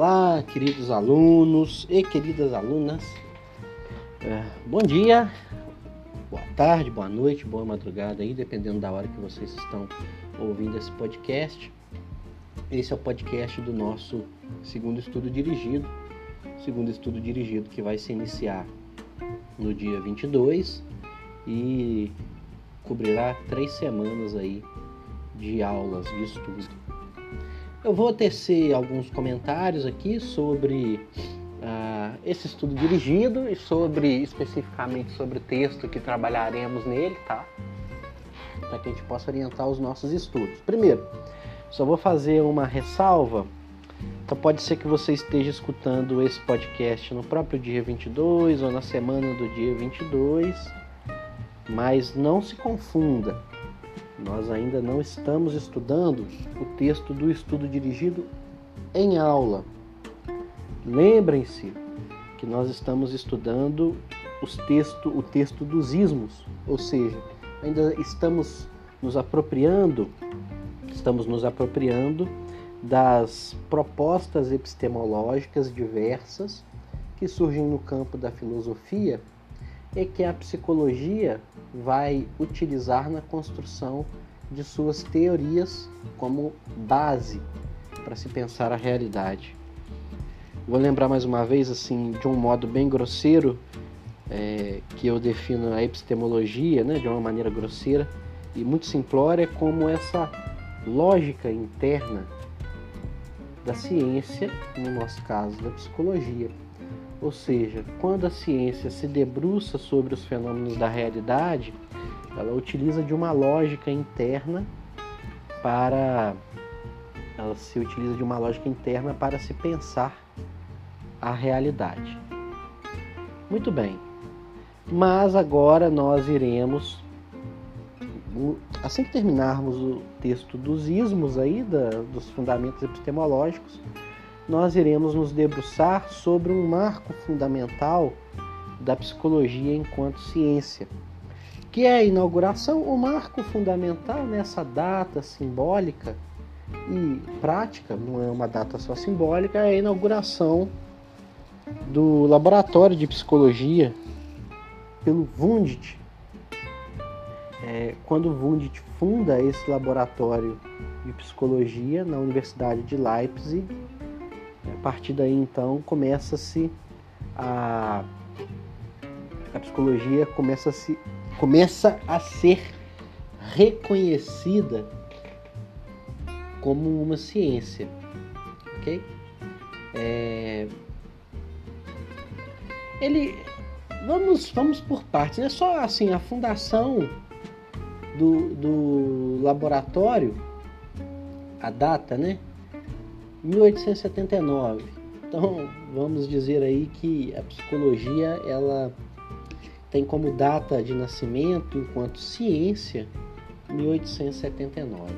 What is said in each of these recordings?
Olá, queridos alunos e queridas alunas. É, bom dia, boa tarde, boa noite, boa madrugada aí, dependendo da hora que vocês estão ouvindo esse podcast. Esse é o podcast do nosso segundo estudo dirigido, segundo estudo dirigido que vai se iniciar no dia 22 e cobrirá três semanas aí de aulas de estudo. Eu vou tecer alguns comentários aqui sobre uh, esse estudo dirigido e sobre especificamente sobre o texto que trabalharemos nele, tá? Para que a gente possa orientar os nossos estudos. Primeiro, só vou fazer uma ressalva. Então pode ser que você esteja escutando esse podcast no próprio dia 22 ou na semana do dia 22, mas não se confunda nós ainda não estamos estudando o texto do estudo dirigido em aula. Lembrem-se que nós estamos estudando os texto, o texto dos ismos, ou seja, ainda estamos nos apropriando, estamos nos apropriando das propostas epistemológicas diversas que surgem no campo da filosofia e que a psicologia vai utilizar na construção de suas teorias como base para se pensar a realidade. Vou lembrar mais uma vez, assim, de um modo bem grosseiro, é, que eu defino a epistemologia, né, de uma maneira grosseira e muito simplória, como essa lógica interna da ciência, no nosso caso da psicologia. Ou seja, quando a ciência se debruça sobre os fenômenos da realidade, ela utiliza de uma lógica interna para ela se utiliza de uma lógica interna para se pensar a realidade. Muito bem. Mas agora nós iremos assim que terminarmos o texto dos ismos aí da, dos fundamentos epistemológicos, nós iremos nos debruçar sobre um marco fundamental da psicologia enquanto ciência, que é a inauguração, o marco fundamental nessa data simbólica e prática, não é uma data só simbólica, é a inauguração do laboratório de psicologia pelo Wundt. É, quando Wundt funda esse laboratório de psicologia na Universidade de Leipzig, a partir daí então começa-se a a psicologia começa a, se, começa a ser reconhecida como uma ciência, ok? É... Ele, vamos, vamos por partes. É só assim a fundação do, do laboratório, a data, né? 1879. Então, vamos dizer aí que a psicologia ela tem como data de nascimento enquanto ciência 1879.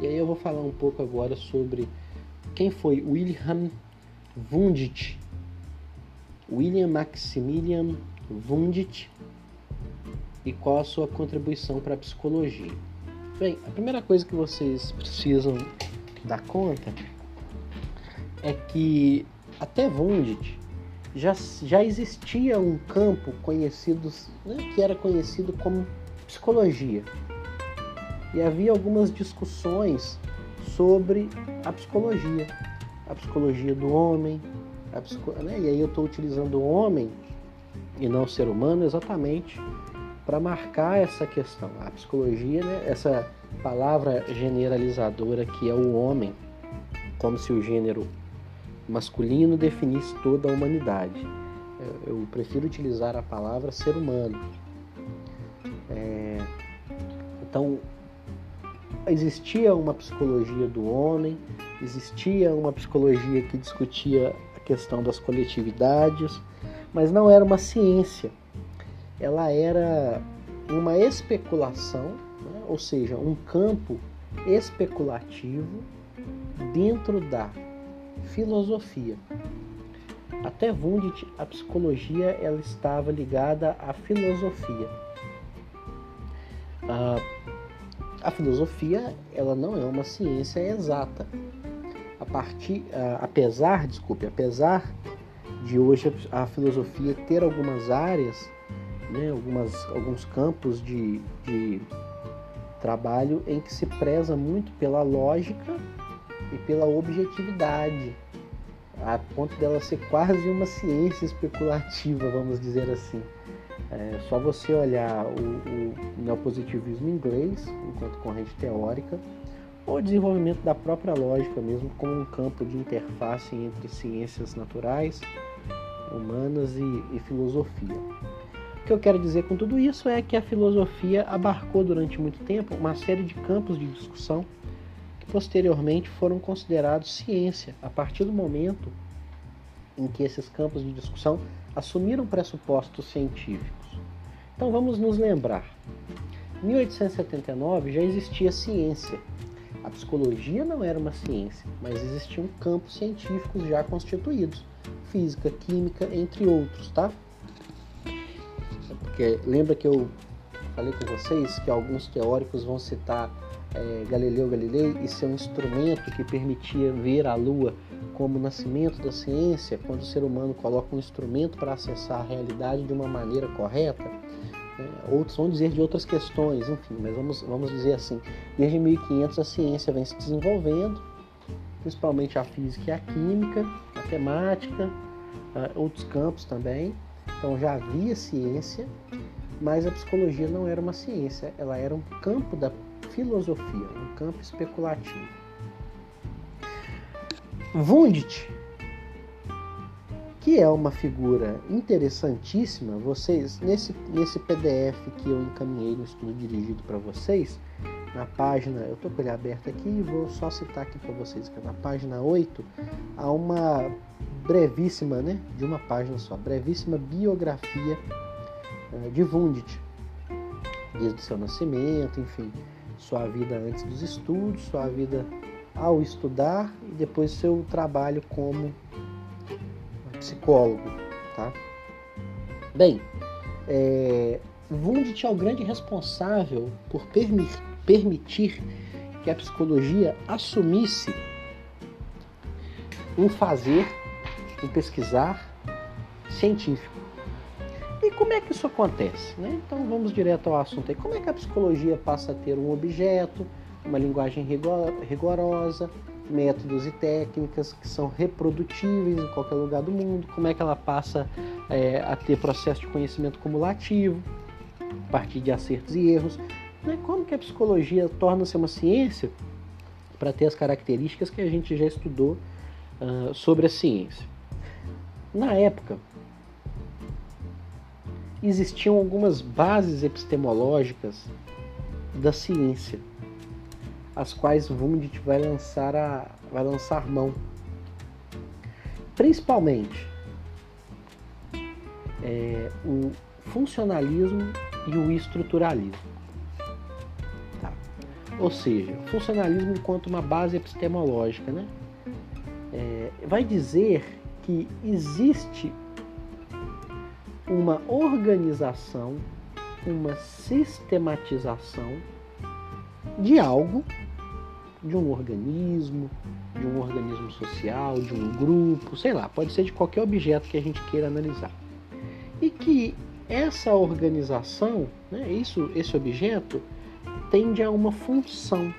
E aí eu vou falar um pouco agora sobre quem foi Wilhelm Wundt. William Maximilian Wundt e qual a sua contribuição para a psicologia. Bem, a primeira coisa que vocês precisam dar conta é que até Wundt já, já existia um campo conhecido, né, que era conhecido como psicologia. E havia algumas discussões sobre a psicologia, a psicologia do homem, psico, né, e aí eu estou utilizando o homem e não o ser humano exatamente para marcar essa questão. A psicologia, né, essa palavra generalizadora que é o homem, como se o gênero masculino definisse toda a humanidade. Eu prefiro utilizar a palavra ser humano. É, então, existia uma psicologia do homem, existia uma psicologia que discutia a questão das coletividades, mas não era uma ciência. Ela era uma especulação, né? ou seja, um campo especulativo dentro da filosofia. Até Wundt, a psicologia ela estava ligada à filosofia. A, a filosofia ela não é uma ciência exata. A partir, apesar, desculpe, apesar de hoje a filosofia ter algumas áreas, né, algumas, alguns campos de, de trabalho em que se preza muito pela lógica e pela objetividade, a ponto dela ser quase uma ciência especulativa, vamos dizer assim. É só você olhar o, o neopositivismo inglês enquanto corrente teórica, ou o desenvolvimento da própria lógica mesmo como um campo de interface entre ciências naturais, humanas e, e filosofia. O que eu quero dizer com tudo isso é que a filosofia abarcou durante muito tempo uma série de campos de discussão que posteriormente foram considerados ciência a partir do momento em que esses campos de discussão assumiram pressupostos científicos. Então vamos nos lembrar. Em 1879 já existia ciência. A psicologia não era uma ciência, mas existiam campos científicos já constituídos, física, química, entre outros, tá? Porque lembra que eu falei com vocês que alguns teóricos vão citar é, Galileu Galilei e seu instrumento que permitia ver a Lua como o nascimento da ciência, quando o ser humano coloca um instrumento para acessar a realidade de uma maneira correta. Né? Outros vão dizer de outras questões, enfim, mas vamos, vamos dizer assim: desde 1500 a ciência vem se desenvolvendo, principalmente a física e a química, a matemática, outros campos também. Então já havia ciência, mas a psicologia não era uma ciência, ela era um campo da filosofia, um campo especulativo. Wundt, que é uma figura interessantíssima, vocês nesse, nesse PDF que eu encaminhei no estudo dirigido para vocês, na página, eu estou com ele aberto aqui e vou só citar aqui para vocês que na página 8 há uma brevíssima, né, de uma página só, brevíssima biografia uh, de Wundt, desde o seu nascimento, enfim, sua vida antes dos estudos, sua vida ao estudar e depois seu trabalho como psicólogo, tá? Bem, é, Wundt é o grande responsável por permi permitir que a psicologia assumisse um fazer, um pesquisar científico. Como é que isso acontece? Né? Então vamos direto ao assunto aí. Como é que a psicologia passa a ter um objeto, uma linguagem rigorosa, métodos e técnicas que são reprodutíveis em qualquer lugar do mundo? Como é que ela passa é, a ter processo de conhecimento cumulativo, a partir de acertos e erros? Né? Como que a psicologia torna-se uma ciência para ter as características que a gente já estudou uh, sobre a ciência? Na época, existiam algumas bases epistemológicas da ciência, as quais Wundt vai lançar, a, vai lançar mão. Principalmente é, o funcionalismo e o estruturalismo. Tá. Ou seja, funcionalismo enquanto uma base epistemológica, né? É, vai dizer que existe uma organização, uma sistematização de algo, de um organismo, de um organismo social, de um grupo, sei lá, pode ser de qualquer objeto que a gente queira analisar. E que essa organização, né, isso, esse objeto, tende a uma função.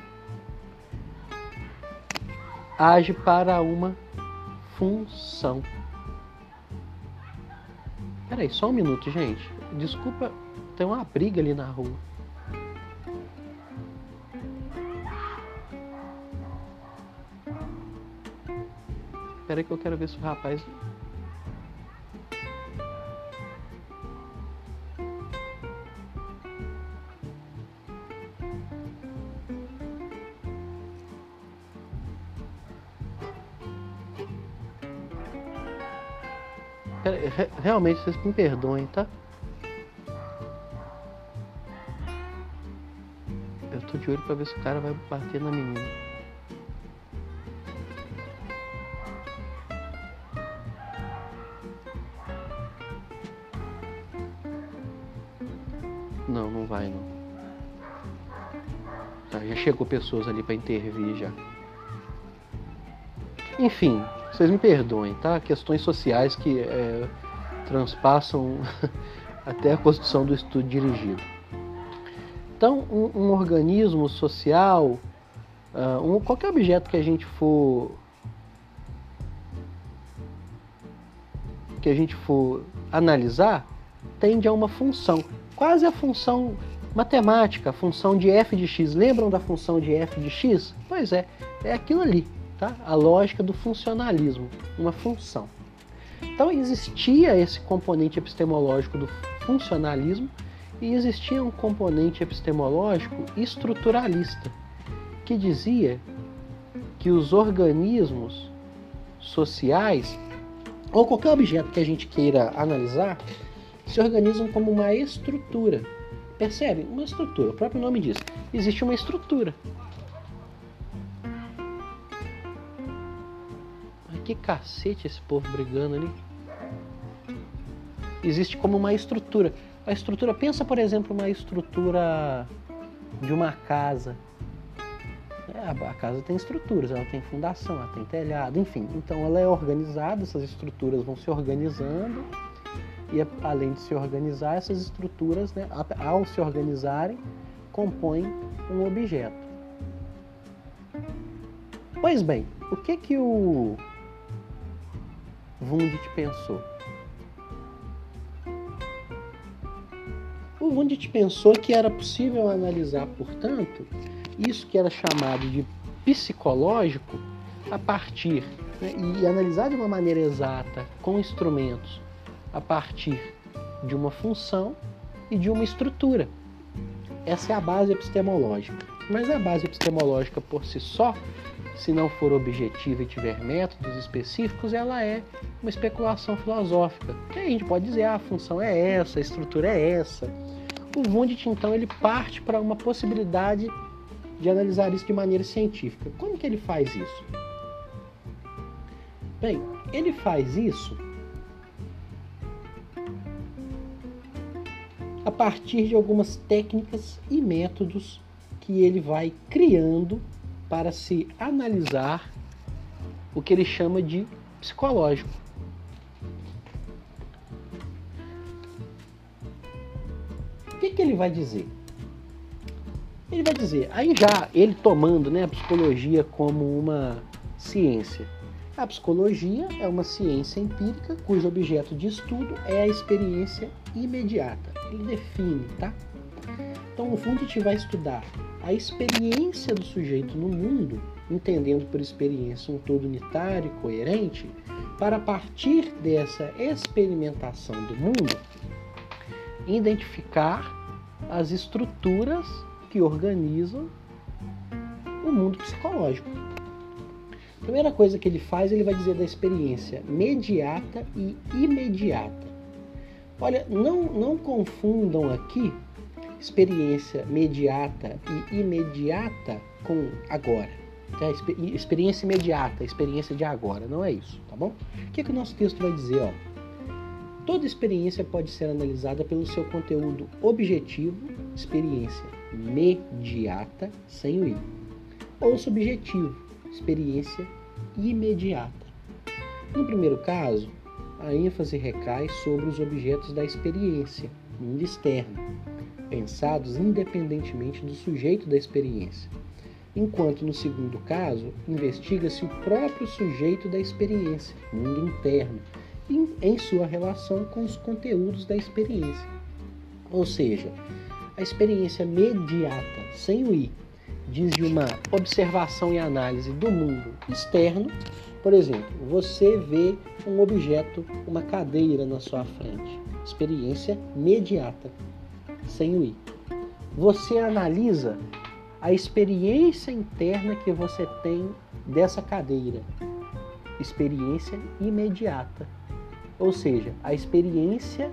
Age para uma função. Peraí, só um minuto, gente. Desculpa, tem uma briga ali na rua. Peraí que eu quero ver se o rapaz realmente vocês me perdoem, tá? Eu tô de olho pra ver se o cara vai bater na menina. Não, não vai não. Tá, já chegou pessoas ali para intervir já. Enfim, vocês me perdoem, tá? Questões sociais que é, transpassam até a construção do estudo dirigido. Então, um, um organismo social, uh, um, qualquer objeto que a gente for que a gente for analisar, tende a uma função, quase a função matemática, a função de f de x. Lembram da função de f de x? Pois é, é aquilo ali, tá? A lógica do funcionalismo, uma função. Então existia esse componente epistemológico do funcionalismo e existia um componente epistemológico estruturalista, que dizia que os organismos sociais, ou qualquer objeto que a gente queira analisar, se organizam como uma estrutura. Percebe? Uma estrutura, o próprio nome diz. Existe uma estrutura. Que cacete esse povo brigando ali. Existe como uma estrutura. A estrutura, pensa por exemplo, uma estrutura de uma casa. É, a casa tem estruturas, ela tem fundação, ela tem telhado, enfim. Então ela é organizada, essas estruturas vão se organizando e além de se organizar, essas estruturas, né, ao se organizarem, compõem um objeto. Pois bem, o que que o Wundt pensou? O Wundt pensou que era possível analisar, portanto, isso que era chamado de psicológico a partir né, e analisar de uma maneira exata com instrumentos a partir de uma função e de uma estrutura. Essa é a base epistemológica. Mas a base epistemológica por si só, se não for objetiva e tiver métodos específicos, ela é uma especulação filosófica. E a gente pode dizer, ah, a função é essa, a estrutura é essa. O Wundt, então, ele parte para uma possibilidade de analisar isso de maneira científica. Como que ele faz isso? Bem, ele faz isso a partir de algumas técnicas e métodos que ele vai criando para se analisar o que ele chama de psicológico. O que, que ele vai dizer? Ele vai dizer, aí já ele tomando né, a psicologia como uma ciência. A psicologia é uma ciência empírica cujo objeto de estudo é a experiência imediata ele define, tá? Então, no fundo, a gente vai estudar a experiência do sujeito no mundo, entendendo por experiência um todo unitário e coerente, para partir dessa experimentação do mundo, identificar as estruturas que organizam o mundo psicológico. A primeira coisa que ele faz, ele vai dizer da experiência mediata e imediata. Olha, não, não confundam aqui experiência mediata e imediata com agora. Tá? Experiência imediata, experiência de agora, não é isso, tá bom? O que, é que o nosso texto vai dizer? Ó? Toda experiência pode ser analisada pelo seu conteúdo objetivo, experiência mediata, sem o i, ou subjetivo, experiência imediata. No primeiro caso, a ênfase recai sobre os objetos da experiência, mundo externo, pensados independentemente do sujeito da experiência, enquanto no segundo caso investiga-se o próprio sujeito da experiência, mundo interno, em sua relação com os conteúdos da experiência. Ou seja, a experiência mediata, sem o i, diz de uma observação e análise do mundo externo por exemplo, você vê um objeto, uma cadeira na sua frente. Experiência imediata, sem o i. Você analisa a experiência interna que você tem dessa cadeira. Experiência imediata. Ou seja, a experiência,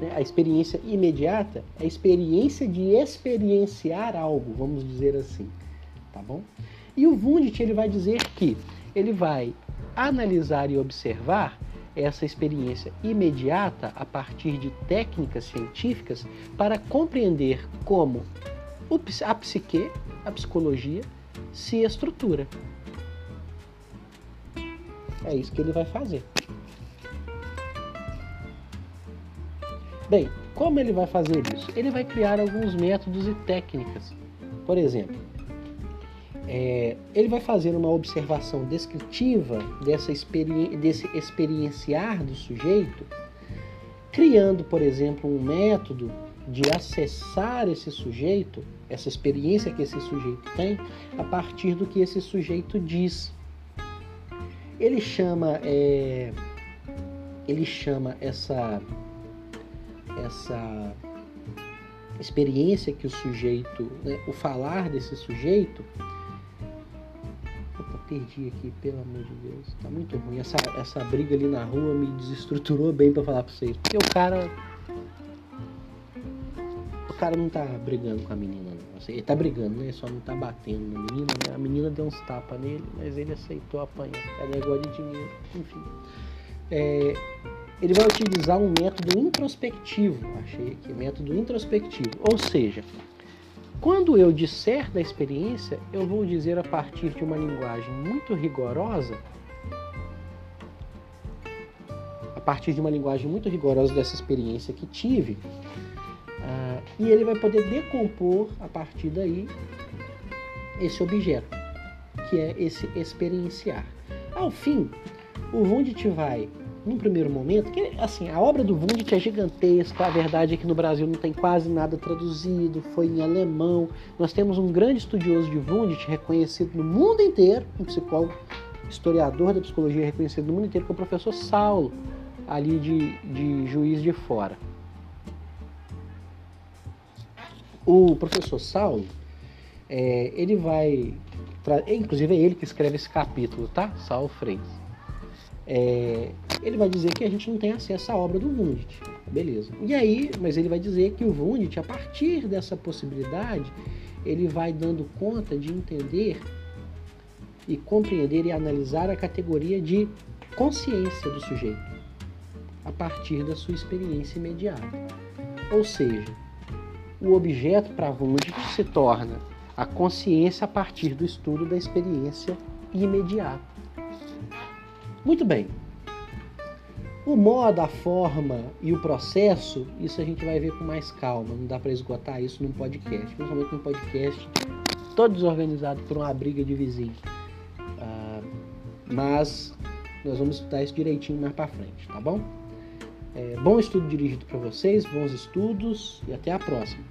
né, a experiência imediata é a experiência de experienciar algo, vamos dizer assim, tá bom? E o Wundt ele vai dizer que ele vai analisar e observar essa experiência imediata a partir de técnicas científicas para compreender como a psique, a psicologia, se estrutura. É isso que ele vai fazer. Bem, como ele vai fazer isso? Ele vai criar alguns métodos e técnicas. Por exemplo, é, ele vai fazer uma observação descritiva dessa experi desse experienciar do sujeito, criando, por exemplo, um método de acessar esse sujeito, essa experiência que esse sujeito tem, a partir do que esse sujeito diz. Ele chama, é, ele chama essa, essa experiência que o sujeito, né, o falar desse sujeito, Opa, perdi aqui, pelo amor de Deus, tá muito ruim. Essa, essa briga ali na rua me desestruturou bem para falar para vocês, porque o cara o cara não tá brigando com a menina, não. Assim, ele tá brigando, né? Só não tá batendo na menina, né? A menina deu uns tapas nele, mas ele aceitou apanhar. É negócio de dinheiro, enfim. É, ele vai utilizar um método introspectivo, achei aqui, método introspectivo. Ou seja, quando eu disser da experiência, eu vou dizer a partir de uma linguagem muito rigorosa, a partir de uma linguagem muito rigorosa dessa experiência que tive, ah, e ele vai poder decompor a partir daí esse objeto, que é esse experienciar. Ao fim, o Wundt vai, num primeiro momento, que assim, a obra do Wundt é gigantesca, a verdade é que no Brasil não tem quase nada traduzido, foi em alemão. Nós temos um grande estudioso de Wundt, reconhecido no mundo inteiro, um psicólogo, historiador da psicologia reconhecido no mundo inteiro, que é o professor Saulo, ali de, de Juiz de Fora. O professor Saulo, é, ele vai. Inclusive é ele que escreve esse capítulo, tá? Saulo Freitas. É, ele vai dizer que a gente não tem acesso à obra do Wundt. Beleza. E aí, mas ele vai dizer que o Wundt, a partir dessa possibilidade, ele vai dando conta de entender e compreender e analisar a categoria de consciência do sujeito a partir da sua experiência imediata. Ou seja, o objeto para Wundt se torna a consciência a partir do estudo da experiência imediata. Muito bem. O modo, a forma e o processo, isso a gente vai ver com mais calma. Não dá para esgotar isso num podcast, principalmente num podcast todo desorganizado por uma briga de vizinho. Ah, mas nós vamos estudar isso direitinho mais para frente, tá bom? É, bom estudo dirigido para vocês, bons estudos e até a próxima.